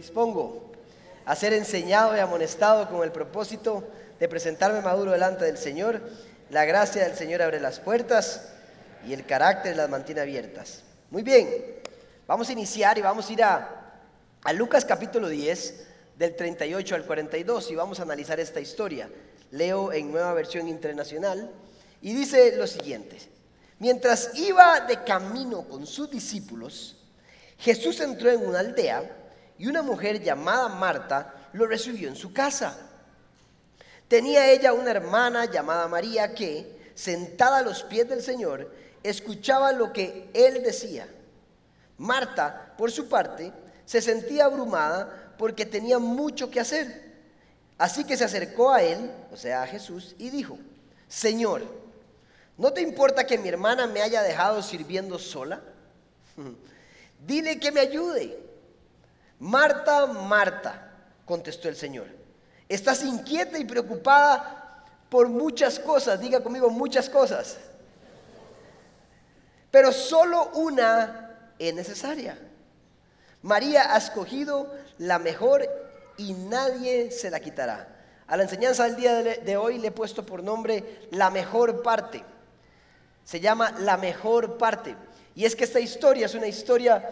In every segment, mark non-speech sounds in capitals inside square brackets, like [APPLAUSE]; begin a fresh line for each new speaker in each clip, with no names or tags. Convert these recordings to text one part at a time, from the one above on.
dispongo a ser enseñado y amonestado con el propósito de presentarme maduro delante del Señor. La gracia del Señor abre las puertas y el carácter las mantiene abiertas. Muy bien, vamos a iniciar y vamos a ir a, a Lucas capítulo 10, del 38 al 42, y vamos a analizar esta historia. Leo en nueva versión internacional y dice lo siguiente. Mientras iba de camino con sus discípulos, Jesús entró en una aldea y una mujer llamada Marta lo recibió en su casa. Tenía ella una hermana llamada María que, sentada a los pies del Señor, escuchaba lo que él decía. Marta, por su parte, se sentía abrumada porque tenía mucho que hacer. Así que se acercó a él, o sea, a Jesús, y dijo, Señor, ¿no te importa que mi hermana me haya dejado sirviendo sola? [LAUGHS] Dile que me ayude. Marta, Marta, contestó el Señor, estás inquieta y preocupada por muchas cosas, diga conmigo muchas cosas, pero solo una es necesaria. María ha escogido la mejor y nadie se la quitará. A la enseñanza del día de hoy le he puesto por nombre la mejor parte. Se llama la mejor parte. Y es que esta historia es una historia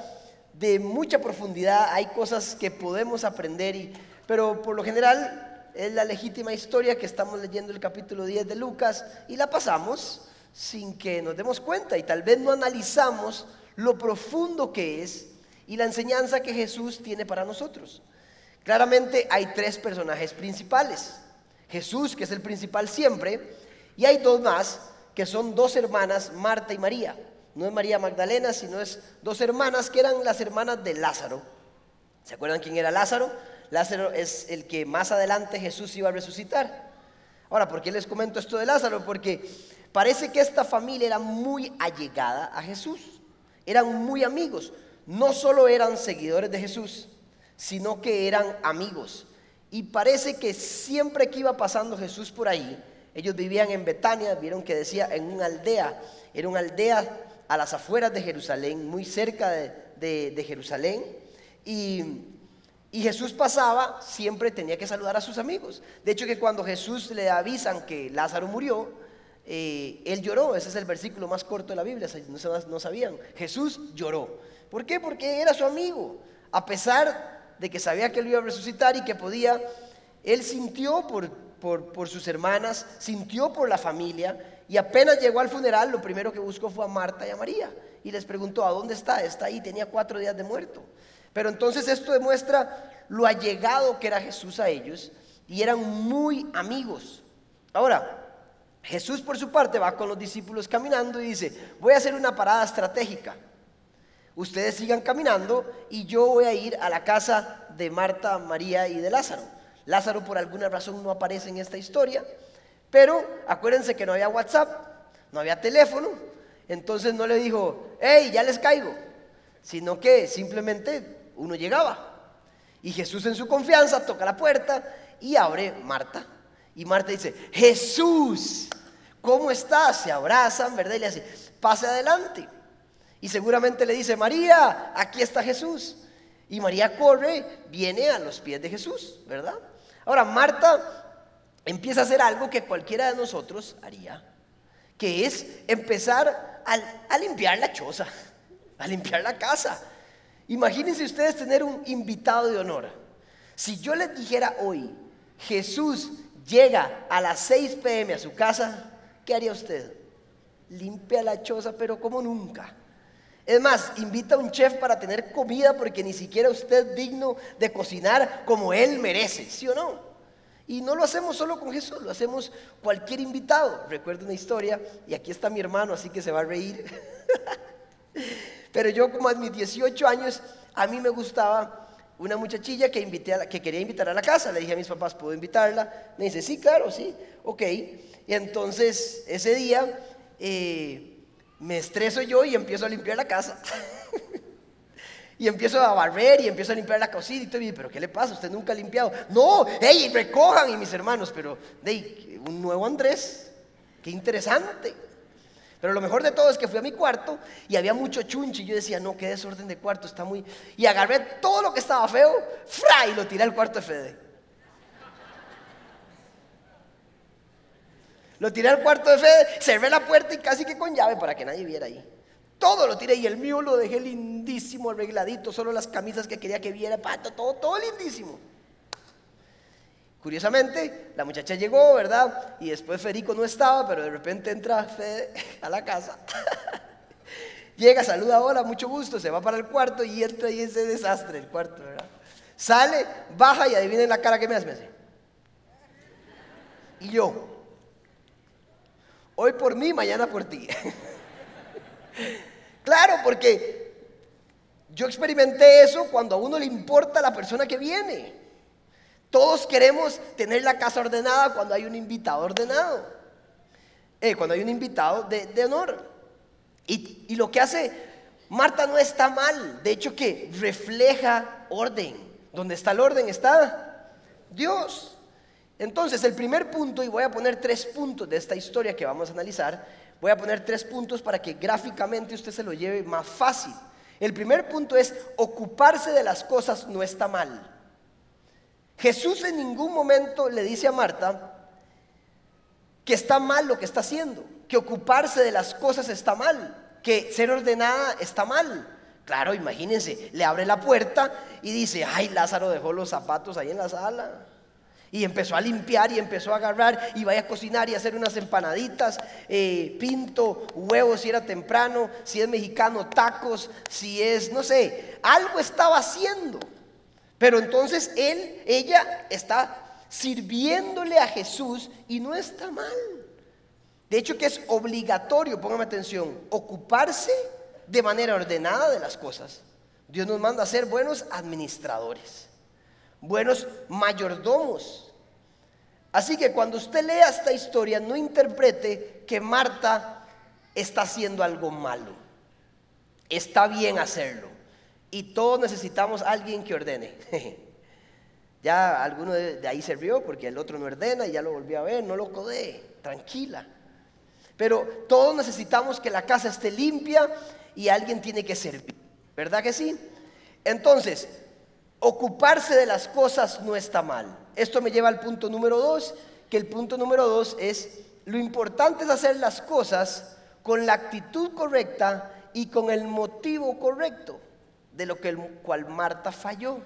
de mucha profundidad, hay cosas que podemos aprender, y, pero por lo general es la legítima historia que estamos leyendo el capítulo 10 de Lucas y la pasamos sin que nos demos cuenta y tal vez no analizamos lo profundo que es y la enseñanza que Jesús tiene para nosotros. Claramente hay tres personajes principales. Jesús, que es el principal siempre, y hay dos más, que son dos hermanas, Marta y María. No es María Magdalena, sino es dos hermanas que eran las hermanas de Lázaro. ¿Se acuerdan quién era Lázaro? Lázaro es el que más adelante Jesús iba a resucitar. Ahora, ¿por qué les comento esto de Lázaro? Porque parece que esta familia era muy allegada a Jesús. Eran muy amigos. No solo eran seguidores de Jesús, sino que eran amigos. Y parece que siempre que iba pasando Jesús por ahí, ellos vivían en Betania, vieron que decía en una aldea, era una aldea a las afueras de Jerusalén, muy cerca de, Jerusalén, y, Jesús pasaba, siempre tenía que saludar a sus amigos. De hecho que cuando Jesús le avisan que Lázaro murió, eh, él lloró, ese es el versículo más corto de la Biblia, no, sabían. Jesús lloró. ¿Por qué? Porque era su amigo. A pesar de que sabía que él iba a resucitar y que podía, él sintió por, por, sus hermanas, sintió por la familia y apenas llegó al funeral, lo primero que buscó fue a Marta y a María y les preguntó, ¿a dónde está? Está ahí, tenía cuatro días de muerto. Pero entonces esto demuestra lo allegado que era Jesús a ellos y eran muy amigos. Ahora, Jesús por su parte va con los discípulos caminando y dice, voy a hacer una parada estratégica. Ustedes sigan caminando y yo voy a ir a la casa de Marta, María y de Lázaro. Lázaro por alguna razón no aparece en esta historia, pero acuérdense que no había WhatsApp, no había teléfono, entonces no le dijo, hey, ya les caigo, sino que simplemente uno llegaba. Y Jesús en su confianza toca la puerta y abre Marta. Y Marta dice, Jesús, ¿cómo estás? Se abrazan, ¿verdad? Y le dice, pase adelante. Y seguramente le dice, María, aquí está Jesús. Y María corre, viene a los pies de Jesús, ¿verdad? Ahora, Marta empieza a hacer algo que cualquiera de nosotros haría, que es empezar a, limpiar la choza, a limpiar la casa. Imagínense ustedes tener un invitado de honor. Si yo les dijera hoy, Jesús llega a las 6 pm a su casa, ¿qué haría usted? Limpia la choza, pero como nunca. Es más, invita a un chef para tener comida porque ni siquiera usted es digno de cocinar como él merece, ¿sí o no? Y no lo hacemos solo con Jesús, lo hacemos cualquier invitado. Recuerdo una historia, y aquí está mi hermano, así que se va a reír. [LAUGHS] Pero yo como a mis 18 años, a mí me gustaba una muchachilla que, a que quería invitar a la casa. Le dije a mis papás, ¿puedo invitarla? Me dice, sí, claro, sí, ok. Y entonces ese día... Eh, me estreso yo y empiezo a limpiar la casa. [LAUGHS] y empiezo a barrer y empiezo a limpiar la cocina y todo. pero ¿qué le pasa? Usted nunca ha limpiado. No, hey, recojan y mis hermanos, pero hey, un nuevo Andrés, qué interesante. Pero lo mejor de todo es que fui a mi cuarto y había mucho chunchi. Yo decía, no, qué desorden de cuarto, está muy... Y agarré todo lo que estaba feo, ¡fra! y lo tiré al cuarto de Fede. Lo tiré al cuarto de Fede, cerré la puerta y casi que con llave para que nadie viera ahí. Todo lo tiré y el mío lo dejé lindísimo, arregladito, solo las camisas que quería que viera, pato, todo, todo lindísimo. Curiosamente, la muchacha llegó, ¿verdad? Y después Federico no estaba, pero de repente entra [LAUGHS] a la casa. [LAUGHS] Llega, saluda, hola, mucho gusto, se va para el cuarto y entra y ese desastre el cuarto, ¿verdad? Sale, baja y adivinen la cara que me hace. Me hace. Y yo, hoy por mí, mañana por ti. [LAUGHS] claro, porque yo experimenté eso cuando a uno le importa la persona que viene. Todos queremos tener la casa ordenada cuando hay un invitado ordenado. Eh, cuando hay un invitado de, honor. Y, lo que hace Marta no está mal. De hecho que refleja orden. Donde está el orden está Dios. Entonces el primer punto, y voy a poner tres puntos de esta historia que vamos a analizar. Voy a poner tres puntos para que gráficamente usted se lo lleve más fácil. El primer punto es ocuparse de las cosas no está mal. Jesús en ningún momento le dice a Marta que está mal lo que está haciendo, que ocuparse de las cosas está mal, que ser ordenada está mal. Claro, imagínense, le abre la puerta y dice, ay, Lázaro dejó los zapatos ahí en la sala. Y empezó a limpiar y empezó a agarrar y vaya a cocinar y hacer unas empanaditas, eh, pinto, huevos si era temprano, si es mexicano, tacos, si es, no sé, algo estaba haciendo. Pero entonces él, ella está sirviéndole a Jesús y no está mal. De hecho que es obligatorio, póngame atención, ocuparse de manera ordenada de las cosas. Dios nos manda a ser buenos administradores, buenos mayordomos. Así que cuando usted lea esta historia, no interprete que Marta está haciendo algo malo. Está bien hacerlo. Y todos necesitamos alguien que ordene. [LAUGHS] ya alguno de, ahí se rió porque el otro no ordena y ya lo volvió a ver, no lo codee, tranquila. Pero todos necesitamos que la casa esté limpia y alguien tiene que servir, ¿verdad que sí? Entonces, ocuparse de las cosas no está mal. Esto me lleva al punto número dos, que el punto número dos es, lo importante es hacer las cosas con la actitud correcta y con el motivo correcto de lo que el cual Marta falló.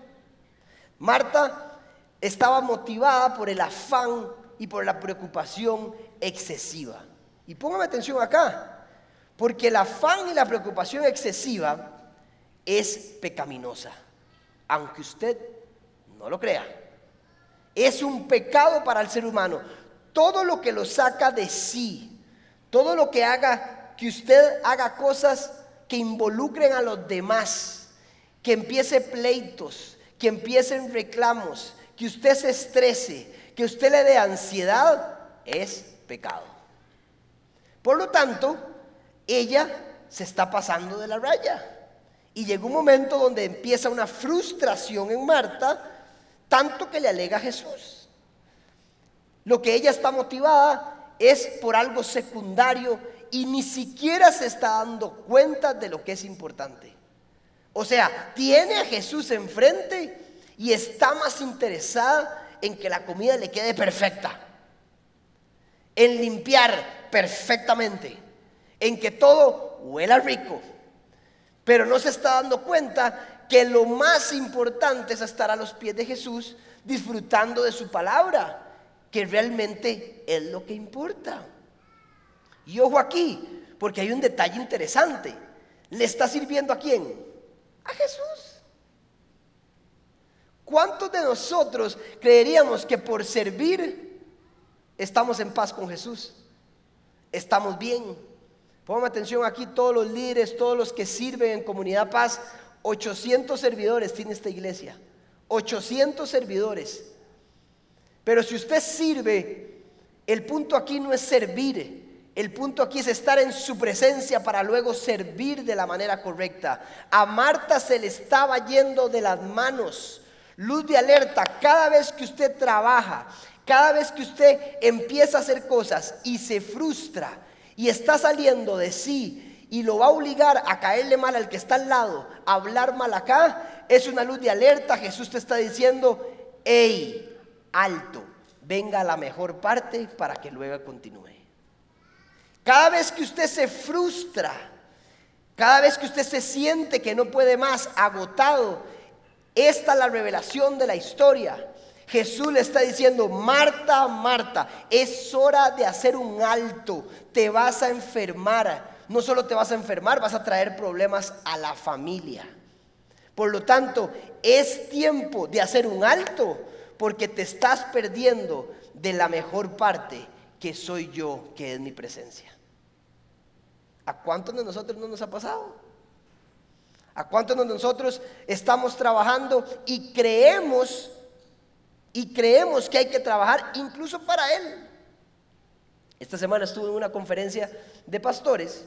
Marta estaba motivada por el afán y por la preocupación excesiva. Y póngame atención acá, porque el afán y la preocupación excesiva es pecaminosa, aunque usted no lo crea. Es un pecado para el ser humano. Todo lo que lo saca de sí, todo lo que haga que usted haga cosas que involucren a los demás, que empiece pleitos, que empiecen reclamos, que usted se estrese, que usted le dé ansiedad, es pecado. Por lo tanto, ella se está pasando de la raya. Y llegó un momento donde empieza una frustración en Marta, tanto que le alega a Jesús. Lo que ella está motivada es por algo secundario y ni siquiera se está dando cuenta de lo que es importante. O sea, tiene a Jesús enfrente y está más interesada en que la comida le quede perfecta, en limpiar perfectamente, en que todo huela rico. Pero no se está dando cuenta que lo más importante es estar a los pies de Jesús disfrutando de su palabra, que realmente es lo que importa. Y ojo aquí, porque hay un detalle interesante. ¿Le está sirviendo a quién? a Jesús. ¿Cuántos de nosotros creeríamos que por servir estamos en paz con Jesús? Estamos bien. Pongan atención aquí todos los líderes, todos los que sirven en Comunidad Paz. 800 servidores tiene esta iglesia. 800 servidores. Pero si usted sirve, el punto aquí no es servir, el punto aquí es estar en su presencia para luego servir de la manera correcta. A Marta se le estaba yendo de las manos. Luz de alerta, cada vez que usted trabaja, cada vez que usted empieza a hacer cosas y se frustra y está saliendo de sí y lo va a obligar a caerle mal al que está al lado, a hablar mal acá, es una luz de alerta. Jesús te está diciendo, hey, alto, venga a la mejor parte para que luego continúe. Cada vez que usted se frustra, cada vez que usted se siente que no puede más, agotado, esta es la revelación de la historia. Jesús le está diciendo, Marta, Marta, es hora de hacer un alto, te vas a enfermar. No solo te vas a enfermar, vas a traer problemas a la familia. Por lo tanto, es tiempo de hacer un alto porque te estás perdiendo de la mejor parte que soy yo, que es mi presencia. ¿A cuántos de nosotros no nos ha pasado? ¿A cuántos de nosotros estamos trabajando y creemos y creemos que hay que trabajar incluso para Él? Esta semana estuve en una conferencia de pastores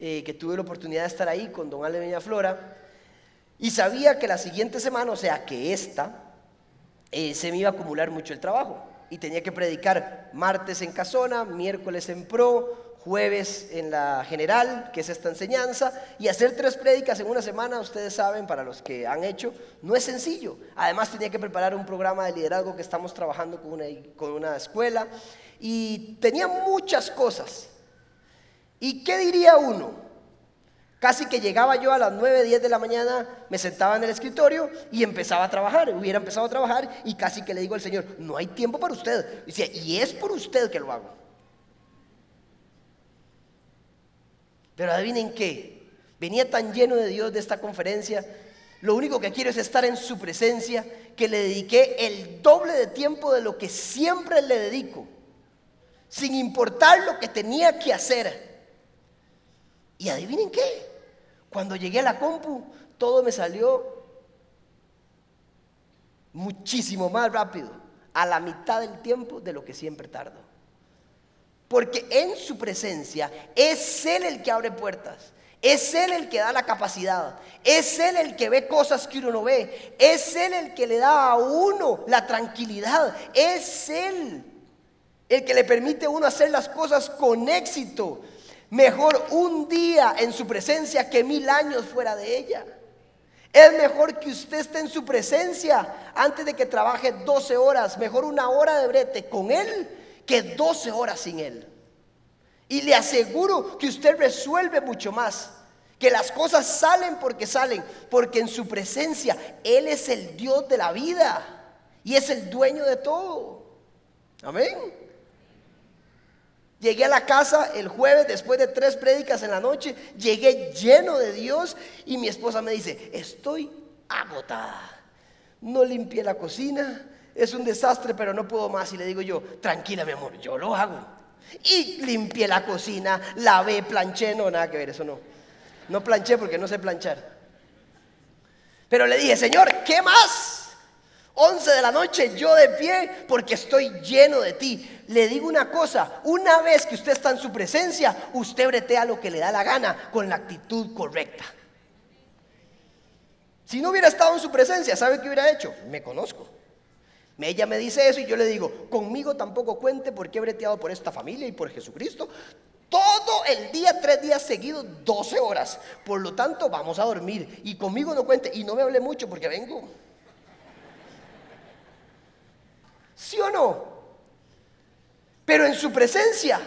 eh, que tuve la oportunidad de estar ahí con don Ale Flora y sabía que la siguiente semana, o sea que esta, eh, se me iba a acumular mucho el trabajo y tenía que predicar martes en Casona, miércoles en Pro, jueves en la general, que es esta enseñanza, y hacer tres prédicas en una semana, ustedes saben, para los que han hecho, no es sencillo. Además tenía que preparar un programa de liderazgo que estamos trabajando con una, con una escuela, y tenía muchas cosas. ¿Y qué diría uno? Casi que llegaba yo a las 9, 10 de la mañana, me sentaba en el escritorio y empezaba a trabajar. Hubiera empezado a trabajar y casi que le digo al Señor, no hay tiempo para usted. Y decía, y es por usted que lo hago. Pero adivinen qué, venía tan lleno de Dios de esta conferencia. Lo único que quiero es estar en su presencia, que le dediqué el doble de tiempo de lo que siempre le dedico, sin importar lo que tenía que hacer. Y adivinen qué, cuando llegué a la compu, todo me salió muchísimo más rápido, a la mitad del tiempo de lo que siempre tardo. Porque en su presencia es Él el que abre puertas. Es Él el que da la capacidad. Es Él el que ve cosas que uno no ve. Es Él el que le da a uno la tranquilidad. Es Él el que le permite a uno hacer las cosas con éxito. Mejor un día en su presencia que mil años fuera de ella. Es mejor que usted esté en su presencia antes de que trabaje 12 horas. Mejor una hora de brete con Él que 12 horas sin Él. Y le aseguro que usted resuelve mucho más. Que las cosas salen porque salen. Porque en su presencia Él es el Dios de la vida. Y es el dueño de todo. Amén. Llegué a la casa el jueves después de tres prédicas en la noche, llegué lleno de Dios y mi esposa me dice, estoy agotada. No limpié la cocina, es un desastre, pero no puedo más. Y le digo yo, tranquila mi amor, yo lo hago. Y limpié la cocina, lavé, planché, no, nada que ver, eso no. No planché porque no sé planchar. Pero le dije, Señor, ¿qué más? 11 de la noche, yo de pie, porque estoy lleno de ti. Le digo una cosa, una vez que usted está en su presencia, usted bretea lo que le da la gana con la actitud correcta. Si no hubiera estado en su presencia, ¿sabe qué hubiera hecho? Me conozco. Ella me dice eso y yo le digo, conmigo tampoco cuente porque he breteado por esta familia y por Jesucristo. Todo el día, tres días seguidos, 12 horas. Por lo tanto, vamos a dormir. Y conmigo no cuente. Y no me hable mucho porque vengo ¿Sí o no? Pero en su presencia,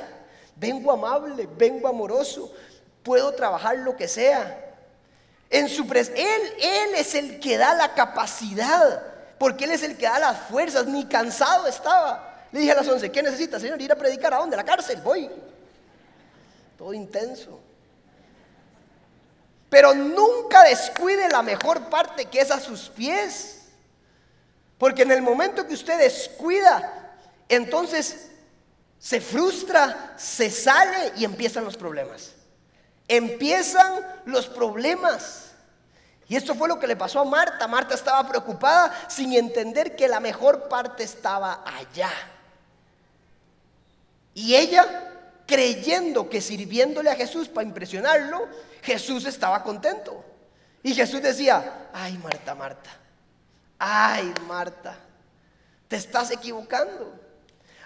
vengo amable, vengo amoroso, puedo trabajar lo que sea. En su él, él es el que da la capacidad, porque Él es el que da las fuerzas, ni cansado estaba. Le dije a las 11, ¿qué necesita, Señor? Ir a predicar a dónde? A la cárcel, voy. Todo intenso. Pero nunca descuide la mejor parte que es a sus pies. Porque en el momento que usted descuida, entonces se frustra, se sale y empiezan los problemas. Empiezan los problemas. Y esto fue lo que le pasó a Marta. Marta estaba preocupada sin entender que la mejor parte estaba allá. Y ella, creyendo que sirviéndole a Jesús para impresionarlo, Jesús estaba contento. Y Jesús decía, ay Marta, Marta, Ay, Marta, te estás equivocando.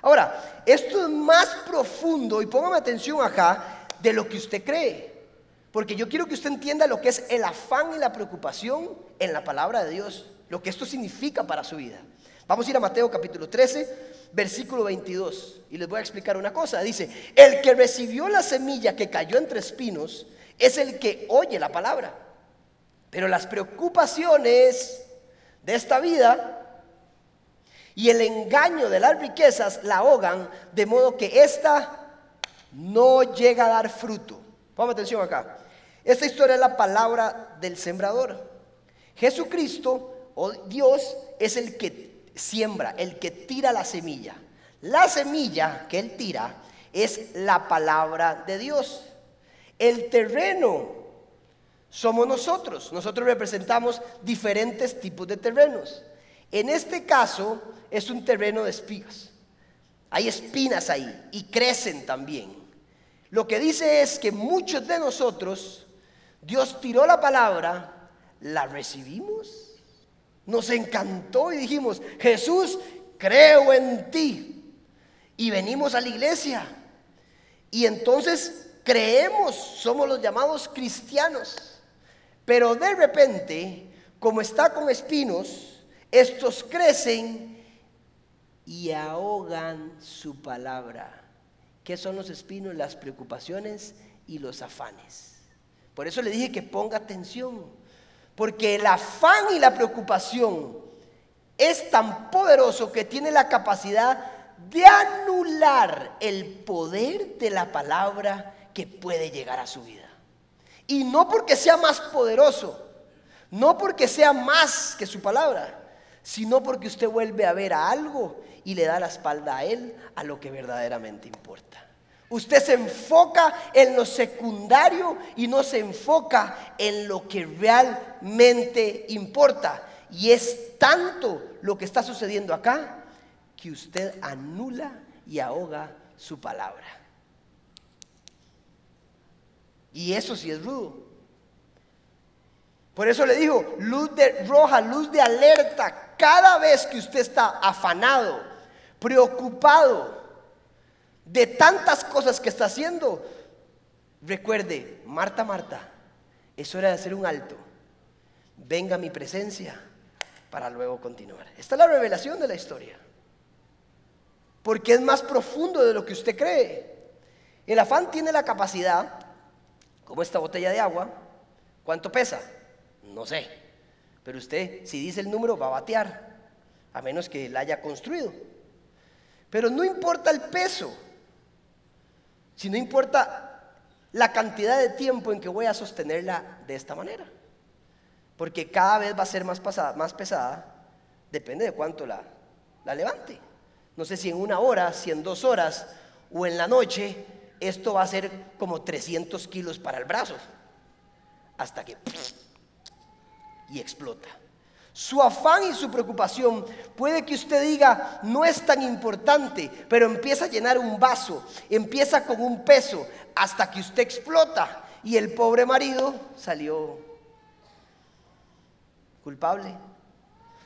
Ahora, esto es más profundo, y póngame atención acá, de lo que usted cree. Porque yo quiero que usted entienda lo que es el afán y la preocupación en la palabra de Dios, lo que esto significa para su vida. Vamos a ir a Mateo capítulo 13, versículo 22, y les voy a explicar una cosa. Dice, el que recibió la semilla que cayó entre espinos es el que oye la palabra, pero las preocupaciones de esta vida y el engaño de las riquezas la ahogan, de modo que ésta no llega a dar fruto. Ponme atención acá. Esta historia es la palabra del sembrador. Jesucristo o Dios es el que siembra, el que tira la semilla. La semilla que Él tira es la palabra de Dios. El terreno somos nosotros. Nosotros representamos diferentes tipos de terrenos. En este caso es un terreno de espigas. Hay espinas ahí y crecen también. Lo que dice es que muchos de nosotros, Dios tiró la palabra, la recibimos, nos encantó y dijimos, Jesús, creo en ti. Y venimos a la iglesia. Y entonces creemos, somos los llamados cristianos. Pero de repente, como está con espinos, estos crecen y ahogan su palabra. ¿Qué son los espinos? Las preocupaciones y los afanes. Por eso le dije que ponga atención, porque el afán y la preocupación es tan poderoso que tiene la capacidad de anular el poder de la palabra que puede llegar a su vida. Y no porque sea más poderoso, no porque sea más que su palabra, sino porque usted vuelve a ver a algo y le da la espalda a él a lo que verdaderamente importa. Usted se enfoca en lo secundario y no se enfoca en lo que realmente importa. Y es tanto lo que está sucediendo acá que usted anula y ahoga su palabra. Y eso sí es rudo. Por eso le digo, luz de roja, luz de alerta, cada vez que usted está afanado, preocupado de tantas cosas que está haciendo, recuerde, Marta, Marta, es hora de hacer un alto. Venga mi presencia para luego continuar. Esta es la revelación de la historia. Porque es más profundo de lo que usted cree. El afán tiene la capacidad, como esta botella de agua, ¿cuánto pesa? No sé. Pero usted, si dice el número, va a batear, a menos que la haya construido. Pero no importa el peso, sino importa la cantidad de tiempo en que voy a sostenerla de esta manera. Porque cada vez va a ser más, más pesada, depende de cuánto la, la levante. No sé si en una hora, si en dos horas o en la noche, esto va a ser como 300 kilos para el brazo. Hasta que y explota. Su afán y su preocupación puede que usted diga, no es tan importante, pero empieza a llenar un vaso, empieza con un peso, hasta que usted explota. Y el pobre marido salió culpable.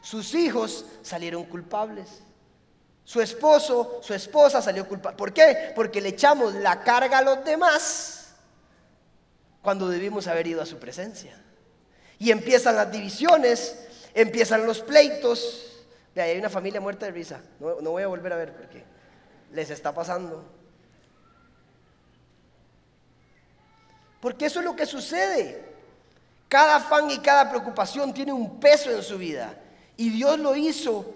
Sus hijos salieron culpables. Su esposo, su esposa salió culpable. ¿Por qué? Porque le echamos la carga a los demás cuando debimos haber ido a su presencia. Y empiezan las divisiones, empiezan los pleitos. De ahí hay una familia muerta de risa. No, no voy a volver a ver porque les está pasando. Porque eso es lo que sucede. Cada afán y cada preocupación tiene un peso en su vida. Y Dios lo hizo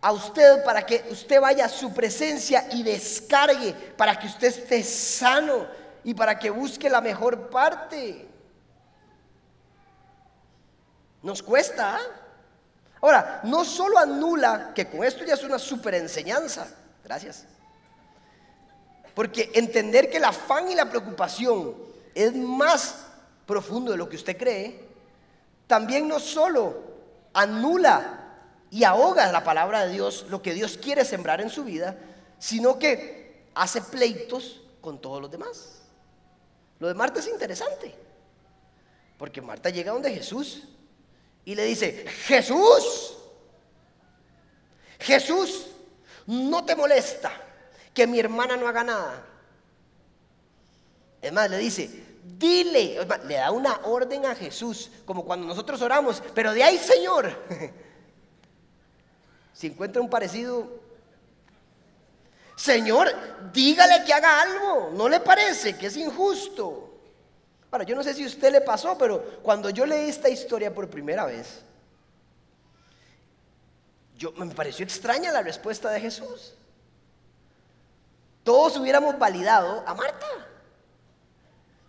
a usted para que usted vaya a su presencia y descargue, para que usted esté sano y para que busque la mejor parte. Nos cuesta. ¿ah? Ahora, no solo anula, que con esto ya es una super enseñanza. Gracias. Porque entender que el afán y la preocupación es más profundo de lo que usted cree, también no solo anula y ahoga la palabra de Dios, lo que Dios quiere sembrar en su vida, sino que hace pleitos con todos los demás. Lo de Marta es interesante, porque Marta llega donde Jesús y le dice, Jesús, Jesús, no te molesta que mi hermana no haga nada. Es más, le dice, dile, le da una orden a Jesús, como cuando nosotros oramos, pero de ahí, Señor, [LAUGHS] si encuentra un parecido, Señor, dígale que haga algo, ¿no le parece que es injusto? Ahora, yo no sé si a usted le pasó, pero cuando yo leí esta historia por primera vez, yo, me pareció extraña la respuesta de Jesús. Todos hubiéramos validado a Marta.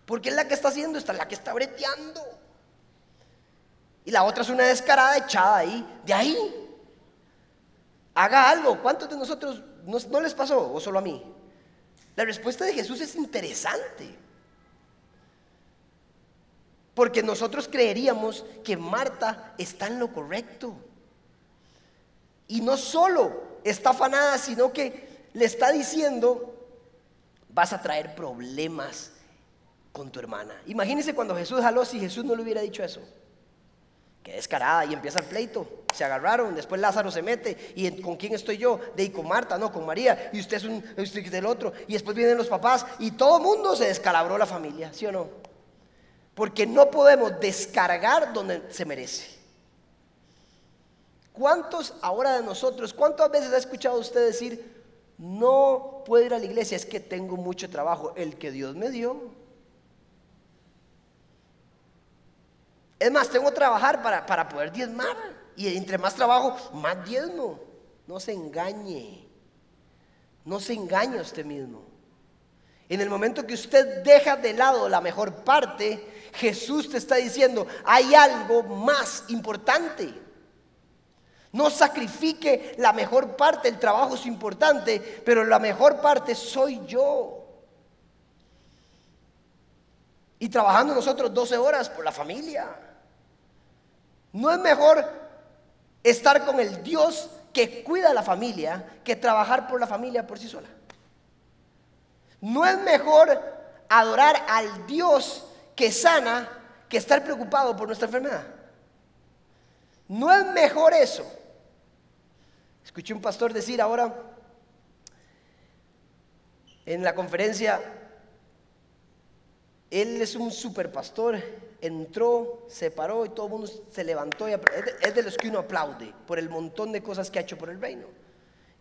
Porque es la que está haciendo, esta la que está breteando. Y la otra es una descarada echada ahí, de ahí. Haga algo. ¿Cuántos de nosotros no, no les pasó o solo a mí? La respuesta de Jesús es interesante. Porque nosotros creeríamos que Marta está en lo correcto. Y no solo está afanada, sino que le está diciendo, vas a traer problemas con tu hermana. Imagínense cuando Jesús jaló si Jesús no le hubiera dicho eso. Que descarada y empieza el pleito. Se agarraron, después Lázaro se mete. ¿Y con quién estoy yo? De con Marta, no, con María. Y usted es un usted del otro. Y después vienen los papás y todo el mundo se descalabró la familia, ¿sí o no? Porque no podemos descargar donde se merece. ¿Cuántos ahora de nosotros, cuántas veces ha escuchado usted decir, no puedo ir a la iglesia, es que tengo mucho trabajo, el que Dios me dio? Es más, tengo que trabajar para, para poder diezmar. Y entre más trabajo, más diezmo. No se engañe. No se engañe a usted mismo. En el momento que usted deja de lado la mejor parte, Jesús te está diciendo, hay algo más importante. No sacrifique la mejor parte, el trabajo es importante, pero la mejor parte soy yo. Y trabajando nosotros 12 horas por la familia. No es mejor estar con el Dios que cuida a la familia que trabajar por la familia por sí sola. No es mejor adorar al Dios que sana que estar preocupado por nuestra enfermedad. No es mejor eso. Escuché un pastor decir ahora en la conferencia, él es un super pastor, entró, se paró y todo el mundo se levantó. Y es de los que uno aplaude por el montón de cosas que ha hecho por el reino.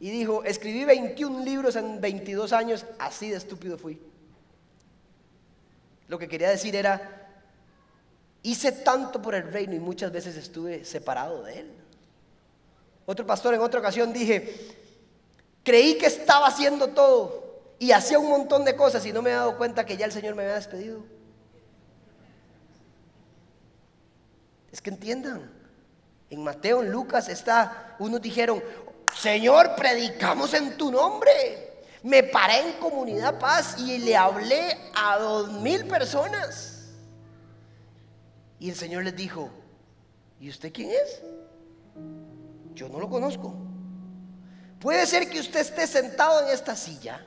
Y dijo, escribí 21 libros en 22 años, así de estúpido fui. Lo que quería decir era, hice tanto por el reino y muchas veces estuve separado de él. Otro pastor en otra ocasión dije, creí que estaba haciendo todo y hacía un montón de cosas y no me he dado cuenta que ya el Señor me había despedido. Es que entiendan, en Mateo, en Lucas está, unos dijeron, Señor, predicamos en tu nombre. Me paré en comunidad paz y le hablé a dos mil personas. Y el Señor les dijo, ¿y usted quién es? Yo no lo conozco. Puede ser que usted esté sentado en esta silla.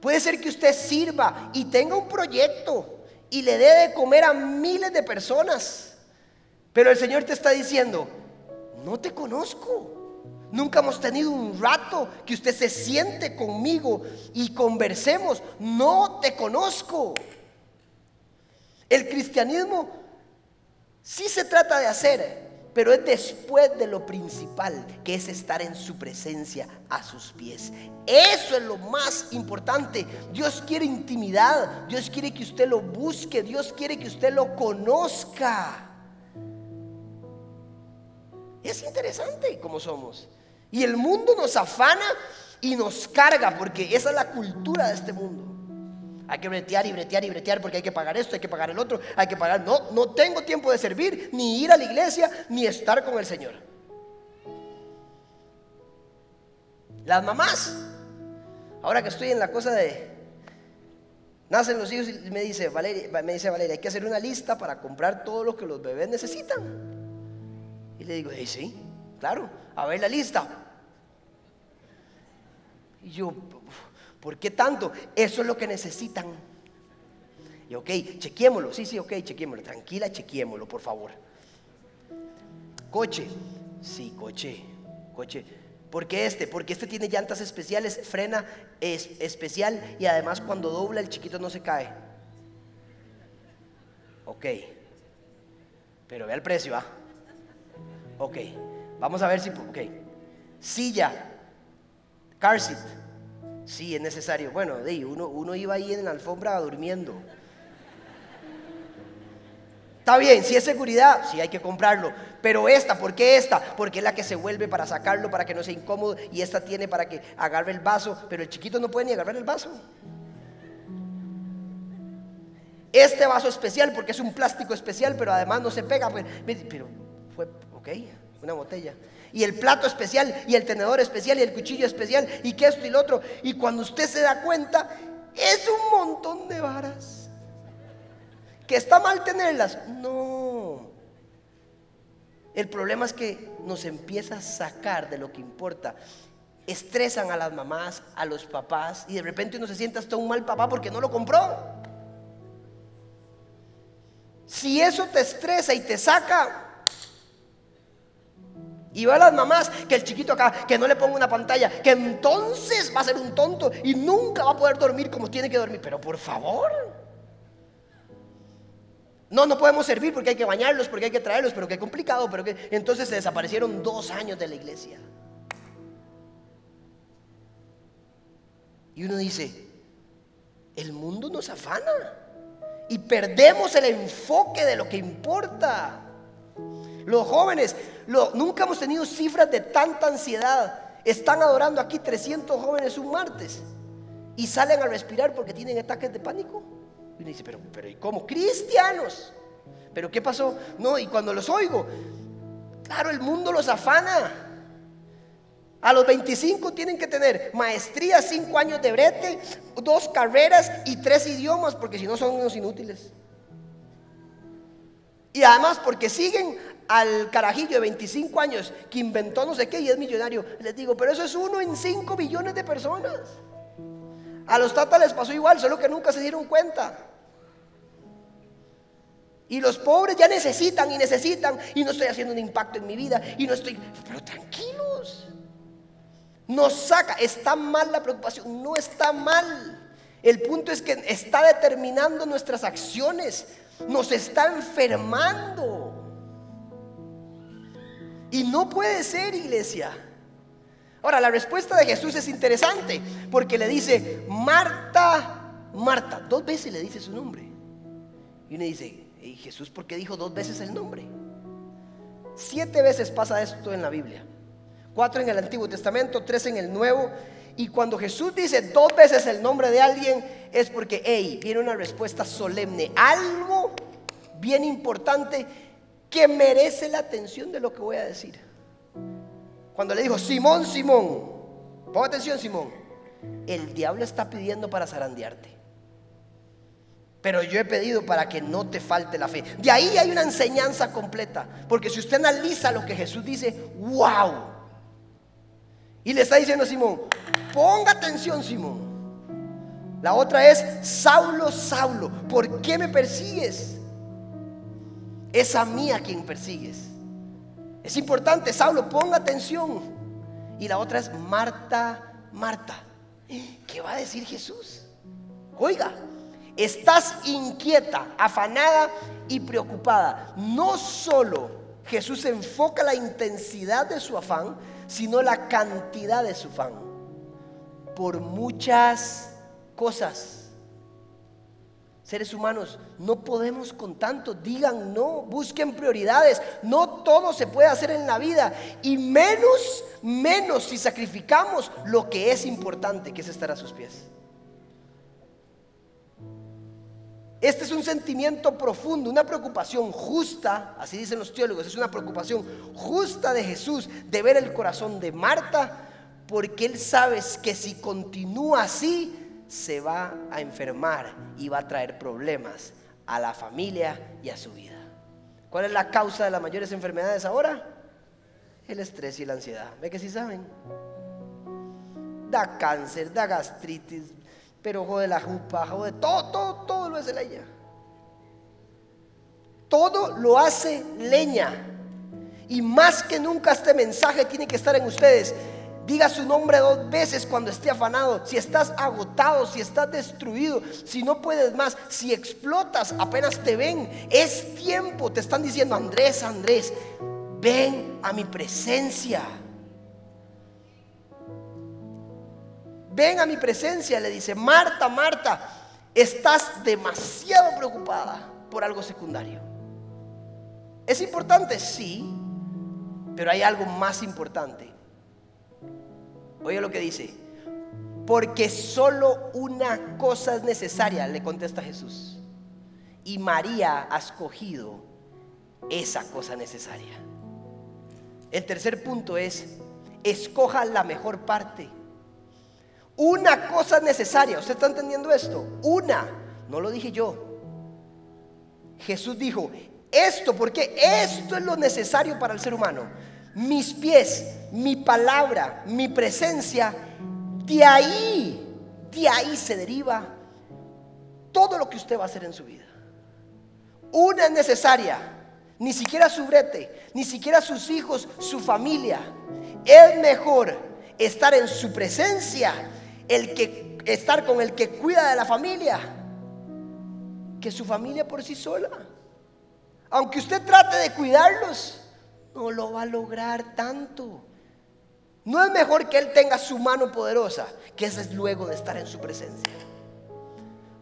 Puede ser que usted sirva y tenga un proyecto y le dé de comer a miles de personas. Pero el Señor te está diciendo, no te conozco. Nunca hemos tenido un rato que usted se siente conmigo y conversemos. No te conozco. El cristianismo sí se trata de hacer pero es después de lo principal, que es estar en su presencia a sus pies. Eso es lo más importante. Dios quiere intimidad, Dios quiere que usted lo busque, Dios quiere que usted lo conozca. Es interesante como somos. Y el mundo nos afana y nos carga, porque esa es la cultura de este mundo. Hay que bretear y bretear y bretear porque hay que pagar esto, hay que pagar el otro, hay que pagar. No, no tengo tiempo de servir, ni ir a la iglesia, ni estar con el Señor. Las mamás, ahora que estoy en la cosa de nacen los hijos y me dice Valeria, me dice Valeria, hay que hacer una lista para comprar todo lo que los bebés necesitan. Y le digo, sí, claro, a ver la lista. Y yo, ¿Por qué tanto? Eso es lo que necesitan. Y ok, chequémoslo. Sí, sí, ok, chequémoslo. Tranquila, chequémoslo, por favor. Coche. Sí, coche. Coche. ¿Por qué este? Porque este tiene llantas especiales, frena es, especial y además cuando dobla el chiquito no se cae. Ok. Pero ve el precio, ¿ah? Ok. Vamos a ver si... Ok. Silla. Car seat. Sí, es necesario. Bueno, uno, uno iba ahí en la alfombra durmiendo. Está bien, si es seguridad, sí hay que comprarlo. Pero esta, ¿por qué esta? Porque es la que se vuelve para sacarlo, para que no sea incómodo. Y esta tiene para que agarre el vaso. Pero el chiquito no puede ni agarrar el vaso. Este vaso especial, porque es un plástico especial, pero además no se pega. Pues, pero fue, ok, una botella. Y el plato especial, y el tenedor especial, y el cuchillo especial, y que esto y lo otro. Y cuando usted se da cuenta, es un montón de varas. ¿Que está mal tenerlas? No. El problema es que nos empieza a sacar de lo que importa. Estresan a las mamás, a los papás, y de repente uno se siente hasta un mal papá porque no lo compró. Si eso te estresa y te saca, y va a las mamás que el chiquito acá, que no le ponga una pantalla, que entonces va a ser un tonto y nunca va a poder dormir como tiene que dormir. Pero por favor. No, no podemos servir porque hay que bañarlos, porque hay que traerlos, pero qué complicado, pero que entonces se desaparecieron dos años de la iglesia. Y uno dice, el mundo nos afana y perdemos el enfoque de lo que importa. Los jóvenes, nunca hemos tenido cifras de tanta ansiedad. Están adorando aquí 300 jóvenes un martes y salen a respirar porque tienen ataques de pánico. Y uno dice, pero, pero ¿y cómo? Cristianos. ¿Pero qué pasó? No, y cuando los oigo, claro, el mundo los afana. A los 25 tienen que tener maestría, 5 años de brete, dos carreras y tres idiomas, porque si no son unos inútiles. Y además porque siguen al carajillo de 25 años que inventó no sé qué y es millonario. Les digo, pero eso es uno en 5 millones de personas. A los tatas les pasó igual, solo que nunca se dieron cuenta. Y los pobres ya necesitan y necesitan y no estoy haciendo un impacto en mi vida y no estoy, pero tranquilos. Nos saca, está mal la preocupación, no está mal. El punto es que está determinando nuestras acciones, nos está enfermando. Y no puede ser, iglesia. Ahora, la respuesta de Jesús es interesante, porque le dice, Marta, Marta, dos veces le dice su nombre. Y uno dice, ¿Y Jesús por qué dijo dos veces el nombre? Siete veces pasa esto en la Biblia. Cuatro en el Antiguo Testamento, tres en el Nuevo. Y cuando Jesús dice dos veces el nombre de alguien, es porque, hey, viene una respuesta solemne. Algo bien importante que merece la atención de lo que voy a decir. Cuando le dijo, Simón, Simón, ponga atención, Simón, el diablo está pidiendo para zarandearte. Pero yo he pedido para que no te falte la fe. De ahí hay una enseñanza completa. Porque si usted analiza lo que Jesús dice, wow. Y le está diciendo a Simón, ponga atención Simón. La otra es, Saulo, Saulo, ¿por qué me persigues? Es a mí a quien persigues. Es importante, Saulo, ponga atención. Y la otra es Marta, Marta. ¿Qué va a decir Jesús? Oiga, estás inquieta, afanada y preocupada. No solo Jesús enfoca la intensidad de su afán, sino la cantidad de su afán. Por muchas cosas. Seres humanos, no podemos con tanto. Digan no, busquen prioridades. No todo se puede hacer en la vida. Y menos, menos si sacrificamos lo que es importante, que es estar a sus pies. Este es un sentimiento profundo, una preocupación justa, así dicen los teólogos, es una preocupación justa de Jesús de ver el corazón de Marta, porque él sabe que si continúa así, se va a enfermar y va a traer problemas a la familia y a su vida. ¿Cuál es la causa de las mayores enfermedades ahora? El estrés y la ansiedad. ¿Ve que sí saben? Da cáncer, da gastritis, pero jode la jupa, jode todo, todo, todo lo hace leña. Todo lo hace leña. Y más que nunca este mensaje tiene que estar en ustedes. Diga su nombre dos veces cuando esté afanado. Si estás agotado, si estás destruido, si no puedes más, si explotas, apenas te ven. Es tiempo, te están diciendo, Andrés, Andrés, ven a mi presencia. Ven a mi presencia, le dice, Marta, Marta, estás demasiado preocupada por algo secundario. ¿Es importante? Sí, pero hay algo más importante. Oye lo que dice, porque solo una cosa es necesaria, le contesta Jesús. Y María ha escogido esa cosa necesaria. El tercer punto es, escoja la mejor parte. Una cosa necesaria. ¿Usted está entendiendo esto? Una. No lo dije yo. Jesús dijo, esto, porque esto es lo necesario para el ser humano. Mis pies, mi palabra, mi presencia, de ahí, de ahí se deriva todo lo que usted va a hacer en su vida. Una es necesaria, ni siquiera su brete, ni siquiera sus hijos, su familia. Es mejor estar en su presencia, el que estar con el que cuida de la familia, que su familia por sí sola. Aunque usted trate de cuidarlos, no lo va a lograr tanto. No es mejor que Él tenga su mano poderosa, que ese es luego de estar en su presencia.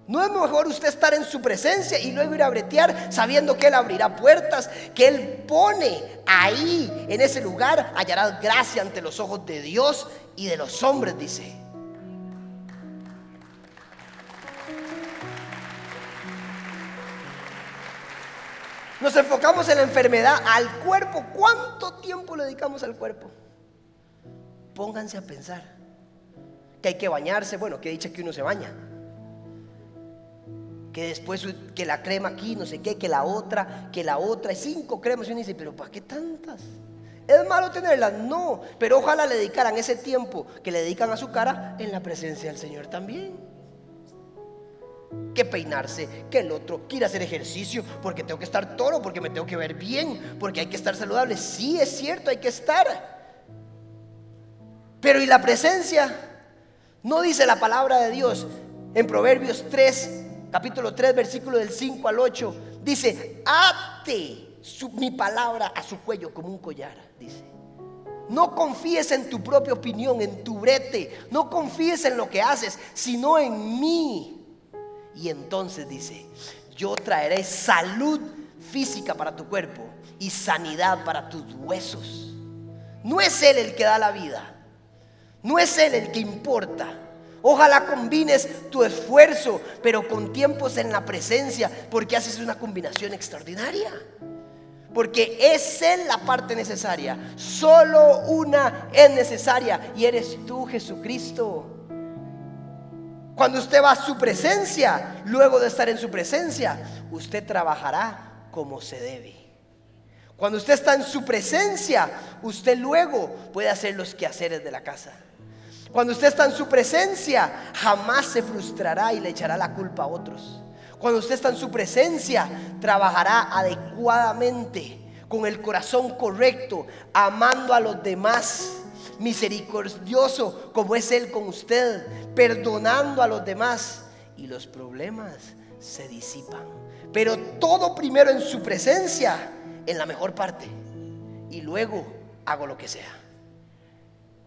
No es mejor usted estar en su presencia y luego ir a bretear sabiendo que Él abrirá puertas, que Él pone ahí, en ese lugar, hallará gracia ante los ojos de Dios y de los hombres, dice. Nos enfocamos en la enfermedad, al cuerpo. ¿Cuánto tiempo le dedicamos al cuerpo? Pónganse a pensar que hay que bañarse. Bueno, que dicha que uno se baña. Que después que la crema aquí, no sé qué, que la otra, que la otra. Cinco cremas. Y uno dice, pero ¿para qué tantas? ¿Es malo tenerlas? No. Pero ojalá le dedicaran ese tiempo que le dedican a su cara en la presencia del Señor también que peinarse, que el otro, que ir a hacer ejercicio, porque tengo que estar toro, porque me tengo que ver bien, porque hay que estar saludable. Sí, es cierto, hay que estar. Pero ¿y la presencia? No dice la palabra de Dios en Proverbios 3, capítulo 3, versículo del 5 al 8. Dice, ate mi palabra a su cuello como un collar, dice. No confíes en tu propia opinión, en tu brete. No confíes en lo que haces, sino en mí. Y entonces dice, yo traeré salud física para tu cuerpo y sanidad para tus huesos. No es Él el que da la vida. No es Él el que importa. Ojalá combines tu esfuerzo, pero con tiempos en la presencia, porque haces una combinación extraordinaria. Porque es Él la parte necesaria. Solo una es necesaria y eres tú, Jesucristo. Cuando usted va a su presencia, luego de estar en su presencia, usted trabajará como se debe. Cuando usted está en su presencia, usted luego puede hacer los quehaceres de la casa. Cuando usted está en su presencia, jamás se frustrará y le echará la culpa a otros. Cuando usted está en su presencia, trabajará adecuadamente, con el corazón correcto, amando a los demás misericordioso como es Él con usted, perdonando a los demás y los problemas se disipan. Pero todo primero en su presencia, en la mejor parte, y luego hago lo que sea.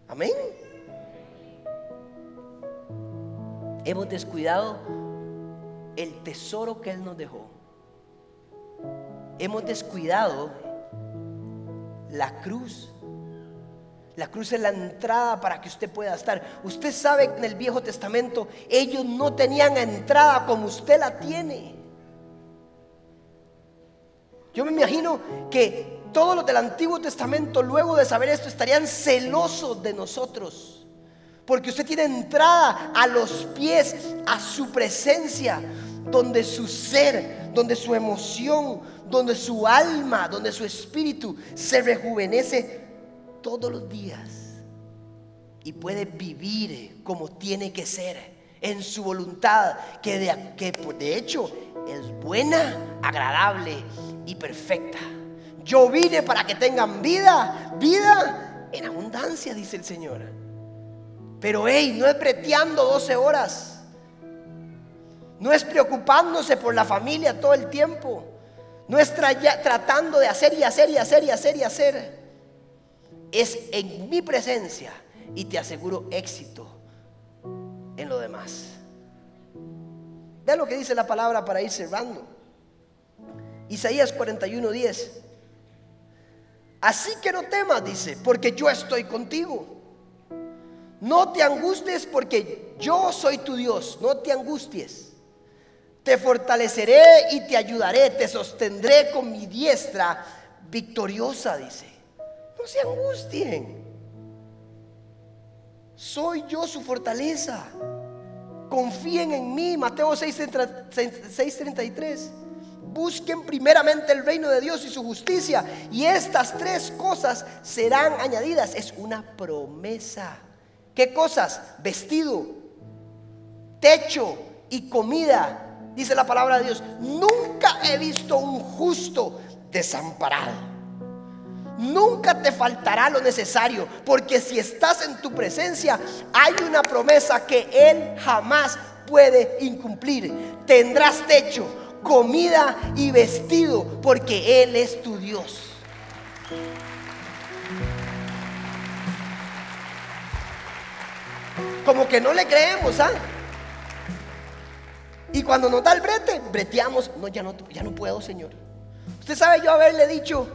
Amén. Hemos descuidado el tesoro que Él nos dejó. Hemos descuidado la cruz la cruz es la entrada para que usted pueda estar. Usted sabe que en el Viejo Testamento ellos no tenían entrada como usted la tiene. Yo me imagino que todos los del Antiguo Testamento, luego de saber esto, estarían celosos de nosotros. Porque usted tiene entrada a los pies, a su presencia, donde su ser, donde su emoción, donde su alma, donde su espíritu se rejuvenece todos los días y puede vivir como tiene que ser en su voluntad, que de, que de hecho es buena, agradable y perfecta. Yo vine para que tengan vida, vida en abundancia, dice el Señor. Pero hey, no es breteando 12 horas. No es preocupándose por la familia todo el tiempo. No es tratando de hacer y hacer y hacer y hacer y hacer. Es en mi presencia y te aseguro éxito en lo demás. Vean lo que dice la palabra para ir cerrando. Isaías 41:10. Así que no temas, dice, porque yo estoy contigo. No te angusties porque yo soy tu Dios. No te angusties. Te fortaleceré y te ayudaré. Te sostendré con mi diestra victoriosa, dice. No se angustien. Soy yo su fortaleza. Confíen en mí. Mateo 6:33. Busquen primeramente el reino de Dios y su justicia. Y estas tres cosas serán añadidas. Es una promesa. ¿Qué cosas? Vestido, techo y comida. Dice la palabra de Dios. Nunca he visto un justo desamparado. Nunca te faltará lo necesario, porque si estás en tu presencia, hay una promesa que Él jamás puede incumplir. Tendrás techo, comida y vestido, porque Él es tu Dios. Como que no le creemos, ¿ah? Y cuando nos da el brete, breteamos, no ya, no, ya no puedo, Señor. Usted sabe yo haberle dicho,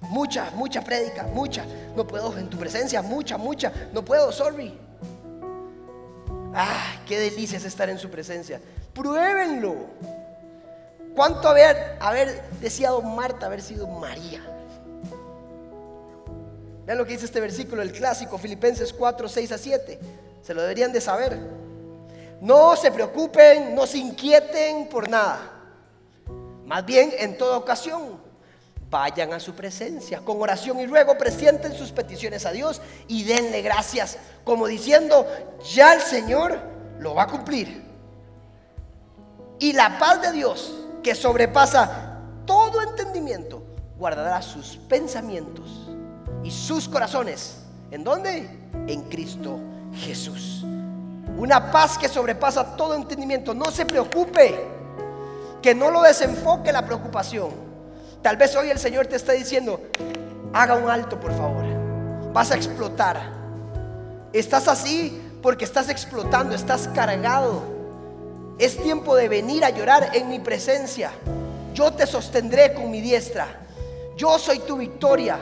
mucha, mucha prédica, mucha, no puedo en tu presencia, mucha, mucha, no puedo, sorry. Ah, qué delicia es estar en su presencia. Pruébenlo. ¿Cuánto haber, haber deseado Marta haber sido María? Vean lo que dice este versículo, el clásico, Filipenses 4, 6 a 7. Se lo deberían de saber. No se preocupen, no se inquieten por nada. Más bien, en toda ocasión, vayan a su presencia. Con oración y ruego presenten sus peticiones a Dios y denle gracias, como diciendo, ya el Señor lo va a cumplir. Y la paz de Dios, que sobrepasa todo entendimiento, guardará sus pensamientos y sus corazones. ¿En dónde? En Cristo Jesús. Una paz que sobrepasa todo entendimiento. No se preocupe, que no lo desenfoque la preocupación. Tal vez hoy el Señor te está diciendo, haga un alto, por favor. Vas a explotar. Estás así porque estás explotando, estás cargado es tiempo de venir a llorar en mi presencia. Yo te sostendré con mi diestra. Yo soy tu victoria.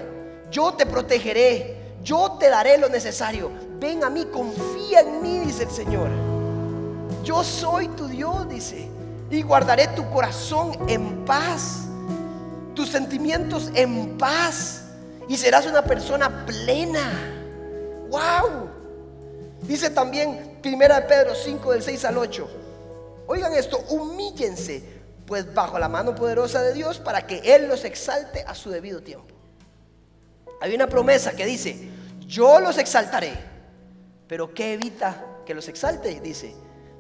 Yo te protegeré. Yo te daré lo necesario. Ven a mí, confía en mí, dice el Señor. Yo soy tu Dios, dice. Y guardaré tu corazón en paz. Tus sentimientos en paz. Y serás una persona plena. ¡Wow! Dice también Primera Pedro 5 del 6 al 8. Oigan esto, humíllense pues bajo la mano poderosa de Dios para que Él los exalte a su debido tiempo. Hay una promesa que dice, yo los exaltaré, pero ¿qué evita que los exalte? Dice,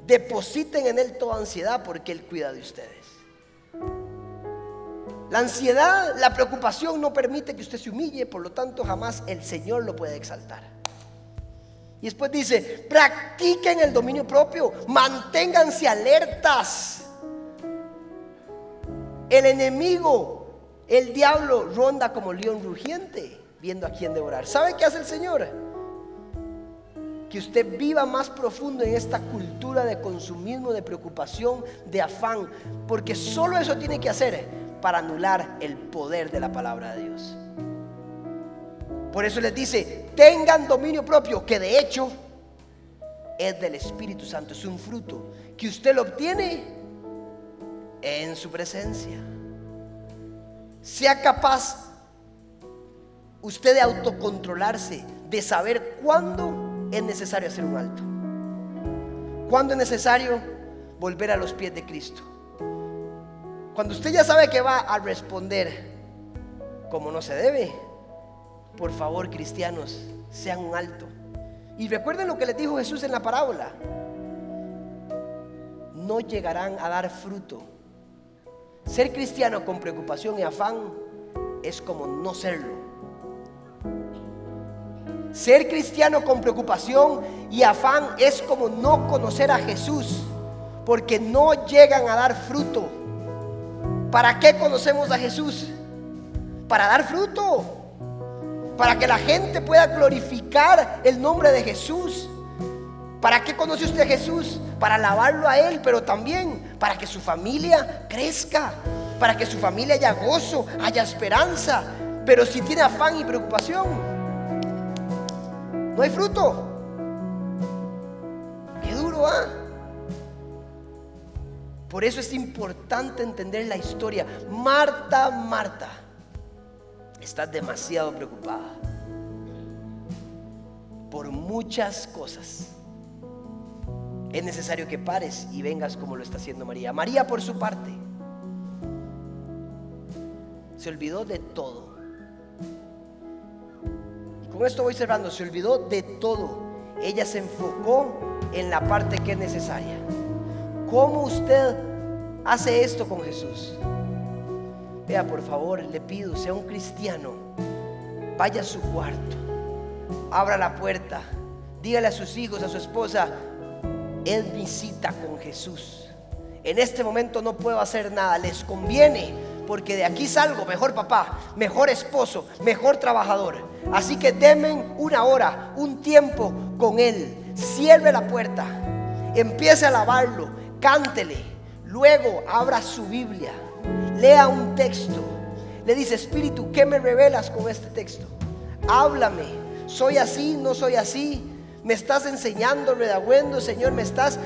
depositen en Él toda ansiedad porque Él cuida de ustedes. La ansiedad, la preocupación no permite que usted se humille, por lo tanto jamás el Señor lo puede exaltar. Y después dice, practiquen el dominio propio, manténganse alertas. El enemigo, el diablo, ronda como león rugiente, viendo a quién devorar. ¿Sabe qué hace el Señor? Que usted viva más profundo en esta cultura de consumismo, de preocupación, de afán, porque solo eso tiene que hacer para anular el poder de la palabra de Dios. Por eso les dice, tengan dominio propio, que de hecho es del Espíritu Santo, es un fruto que usted lo obtiene en su presencia. Sea capaz usted de autocontrolarse, de saber cuándo es necesario hacer un alto, cuándo es necesario volver a los pies de Cristo. Cuando usted ya sabe que va a responder como no se debe, por favor, cristianos, sean un alto. Y recuerden lo que les dijo Jesús en la parábola. No llegarán a dar fruto. Ser cristiano con preocupación y afán es como no serlo. Ser cristiano con preocupación y afán es como no conocer a Jesús, porque no llegan a dar fruto. ¿Para qué conocemos a Jesús? Para dar fruto, para que la gente pueda glorificar el nombre de Jesús. ¿Para qué conoce usted a Jesús? Para alabarlo a Él, pero también para que su familia crezca, para que su familia haya gozo, haya esperanza. Pero si tiene afán y preocupación, no hay fruto. Qué duro, ¿ah? Por eso es importante entender la historia. Marta, Marta, estás demasiado preocupada por muchas cosas. Es necesario que pares y vengas como lo está haciendo María. María por su parte se olvidó de todo. Y con esto voy cerrando, se olvidó de todo. Ella se enfocó en la parte que es necesaria. ¿Cómo usted hace esto con Jesús? Vea, por favor, le pido, sea un cristiano, vaya a su cuarto, abra la puerta, dígale a sus hijos, a su esposa, él visita con Jesús. En este momento no puedo hacer nada, les conviene, porque de aquí salgo mejor papá, mejor esposo, mejor trabajador. Así que denme una hora, un tiempo con Él. Cierre la puerta, empiece a alabarlo, cántele. Luego abra su Biblia, lea un texto. Le dice, Espíritu, ¿qué me revelas con este texto? Háblame. ¿Soy así? ¿No soy así? ¿Me estás enseñando, redaguendo, Señor? ¿Me estás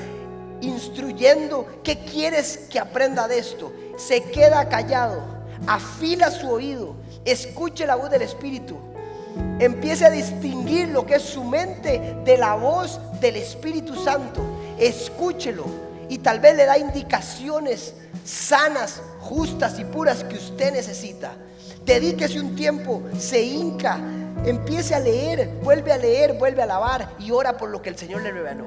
instruyendo? ¿Qué quieres que aprenda de esto? Se queda callado, afila su oído, escuche la voz del Espíritu. Empiece a distinguir lo que es su mente de la voz del Espíritu Santo. Escúchelo y tal vez le da indicaciones sanas, justas y puras que usted necesita. Dedíquese un tiempo, se hinca, empiece a leer, vuelve a leer, vuelve a alabar y ora por lo que el Señor le reveló.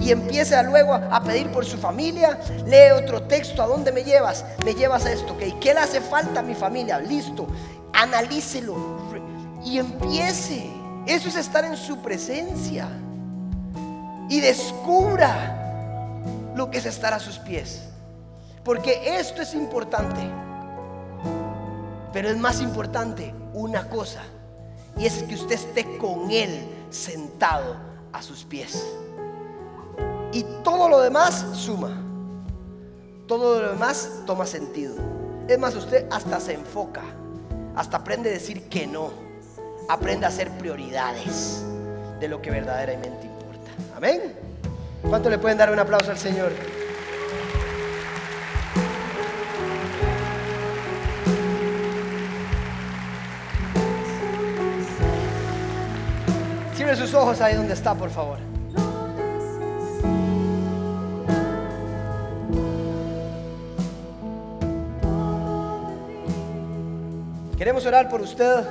Y empiece luego a pedir por su familia, lee otro texto, ¿a dónde me llevas? Me llevas a esto, ¿Y ¿Qué le hace falta a mi familia? Listo, analícelo y empiece. Eso es estar en su presencia. Y descubra lo que es estar a sus pies. Porque esto es importante. Pero es más importante una cosa y es que usted esté con Él sentado a sus pies. Y todo lo demás suma. Todo lo demás toma sentido. Es más, usted hasta se enfoca. Hasta aprende a decir que no. Aprende a hacer prioridades de lo que verdaderamente importa. Amén. ¿Cuánto le pueden dar un aplauso al Señor? sus ojos ahí donde está, por favor. Queremos orar por usted.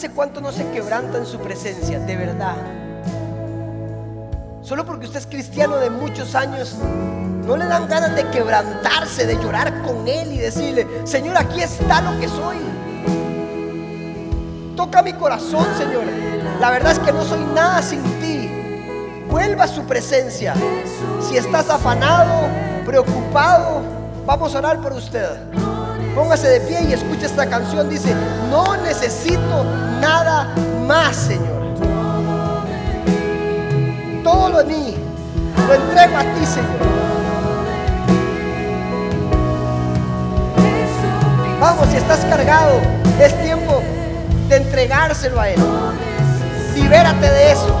¿Hace cuánto no se quebranta en su presencia? De verdad. Solo porque usted es cristiano de muchos años, no le dan ganas de quebrantarse, de llorar con Él y decirle, Señor, aquí está lo que soy. Toca mi corazón, Señor. La verdad es que no soy nada sin ti. Vuelva a su presencia. Si estás afanado, preocupado, vamos a orar por usted. Póngase de pie y escuche esta canción. Dice, no necesito nada más, Señor. Todo lo de mí lo entrego a ti, Señor. Vamos, si estás cargado, es tiempo de entregárselo a Él. Libérate de eso.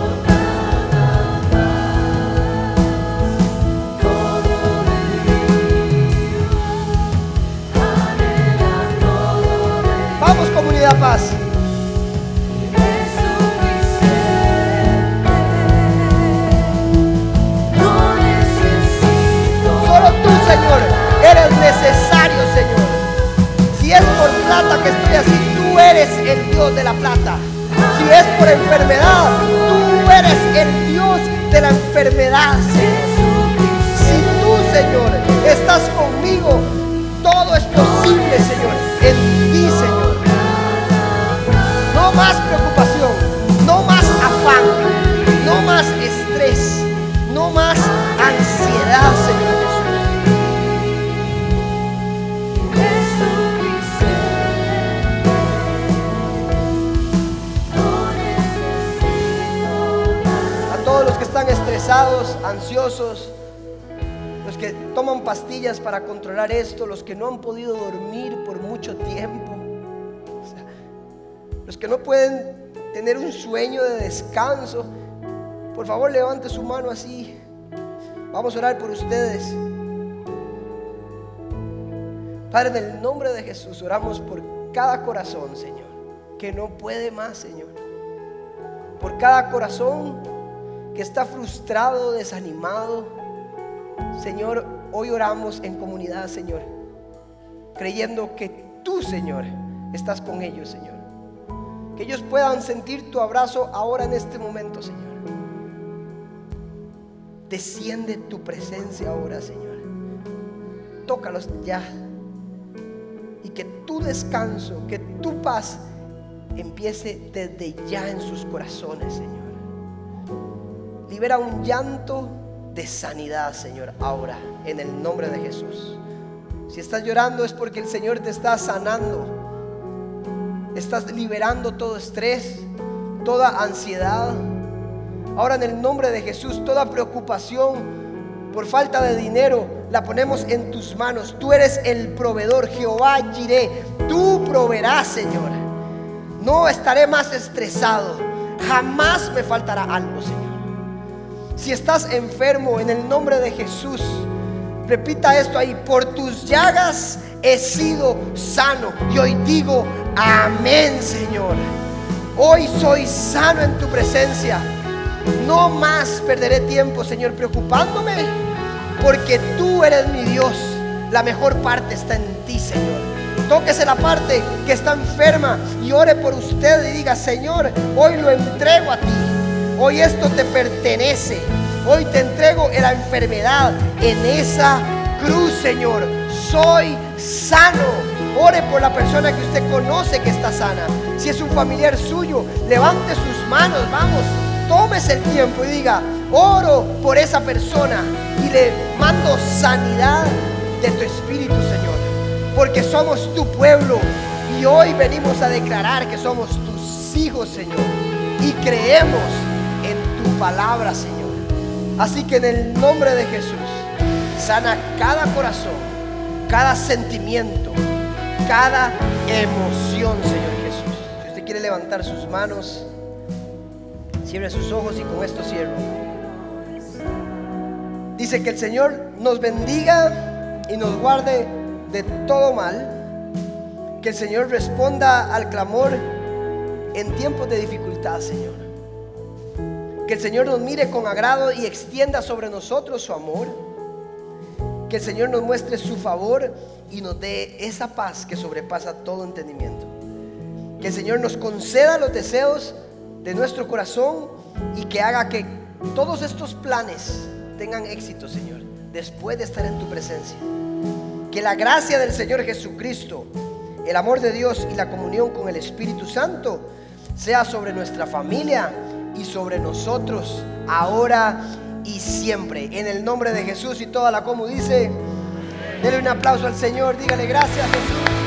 Por enfermedad, tú eres el Dios de la enfermedad. Si para controlar esto, los que no han podido dormir por mucho tiempo, los que no pueden tener un sueño de descanso, por favor levante su mano así. Vamos a orar por ustedes. Padre, en el nombre de Jesús oramos por cada corazón, Señor, que no puede más, Señor. Por cada corazón que está frustrado, desanimado. Señor, hoy oramos en comunidad, Señor, creyendo que tú, Señor, estás con ellos, Señor. Que ellos puedan sentir tu abrazo ahora en este momento, Señor. Desciende tu presencia ahora, Señor. Tócalos ya y que tu descanso, que tu paz empiece desde ya en sus corazones, Señor. Libera un llanto de sanidad, Señor, ahora, en el nombre de Jesús. Si estás llorando es porque el Señor te está sanando. Estás liberando todo estrés, toda ansiedad. Ahora en el nombre de Jesús, toda preocupación por falta de dinero, la ponemos en tus manos. Tú eres el proveedor, Jehová Jireh. Tú proveerás, Señor. No estaré más estresado. Jamás me faltará algo, Señor. Si estás enfermo, en el nombre de Jesús, repita esto ahí. Por tus llagas he sido sano. Y hoy digo, amén, Señor. Hoy soy sano en tu presencia. No más perderé tiempo, Señor, preocupándome, porque tú eres mi Dios. La mejor parte está en ti, Señor. Tóquese la parte que está enferma y ore por usted y diga, Señor, hoy lo entrego a ti. Hoy esto te pertenece. Hoy te entrego en la enfermedad en esa cruz, Señor. Soy sano. Ore por la persona que usted conoce que está sana. Si es un familiar suyo, levante sus manos, vamos tómese el tiempo y diga, oro por esa persona y le mando sanidad de tu espíritu, Señor. Porque somos tu pueblo y hoy venimos a declarar que somos tus hijos, Señor. Y creemos palabra, Señor. Así que en el nombre de Jesús, sana cada corazón, cada sentimiento, cada emoción, Señor Jesús. Si usted quiere levantar sus manos, Cierre sus ojos y con esto cierro. Dice que el Señor nos bendiga y nos guarde de todo mal. Que el Señor responda al clamor en tiempos de dificultad, Señor. Que el Señor nos mire con agrado y extienda sobre nosotros su amor. Que el Señor nos muestre su favor y nos dé esa paz que sobrepasa todo entendimiento. Que el Señor nos conceda los deseos de nuestro corazón y que haga que todos estos planes tengan éxito, Señor, después de estar en tu presencia. Que la gracia del Señor Jesucristo, el amor de Dios y la comunión con el Espíritu Santo sea sobre nuestra familia y sobre nosotros ahora y siempre. En el nombre de Jesús y toda la como dice, denle un aplauso al Señor, dígale gracias Jesús.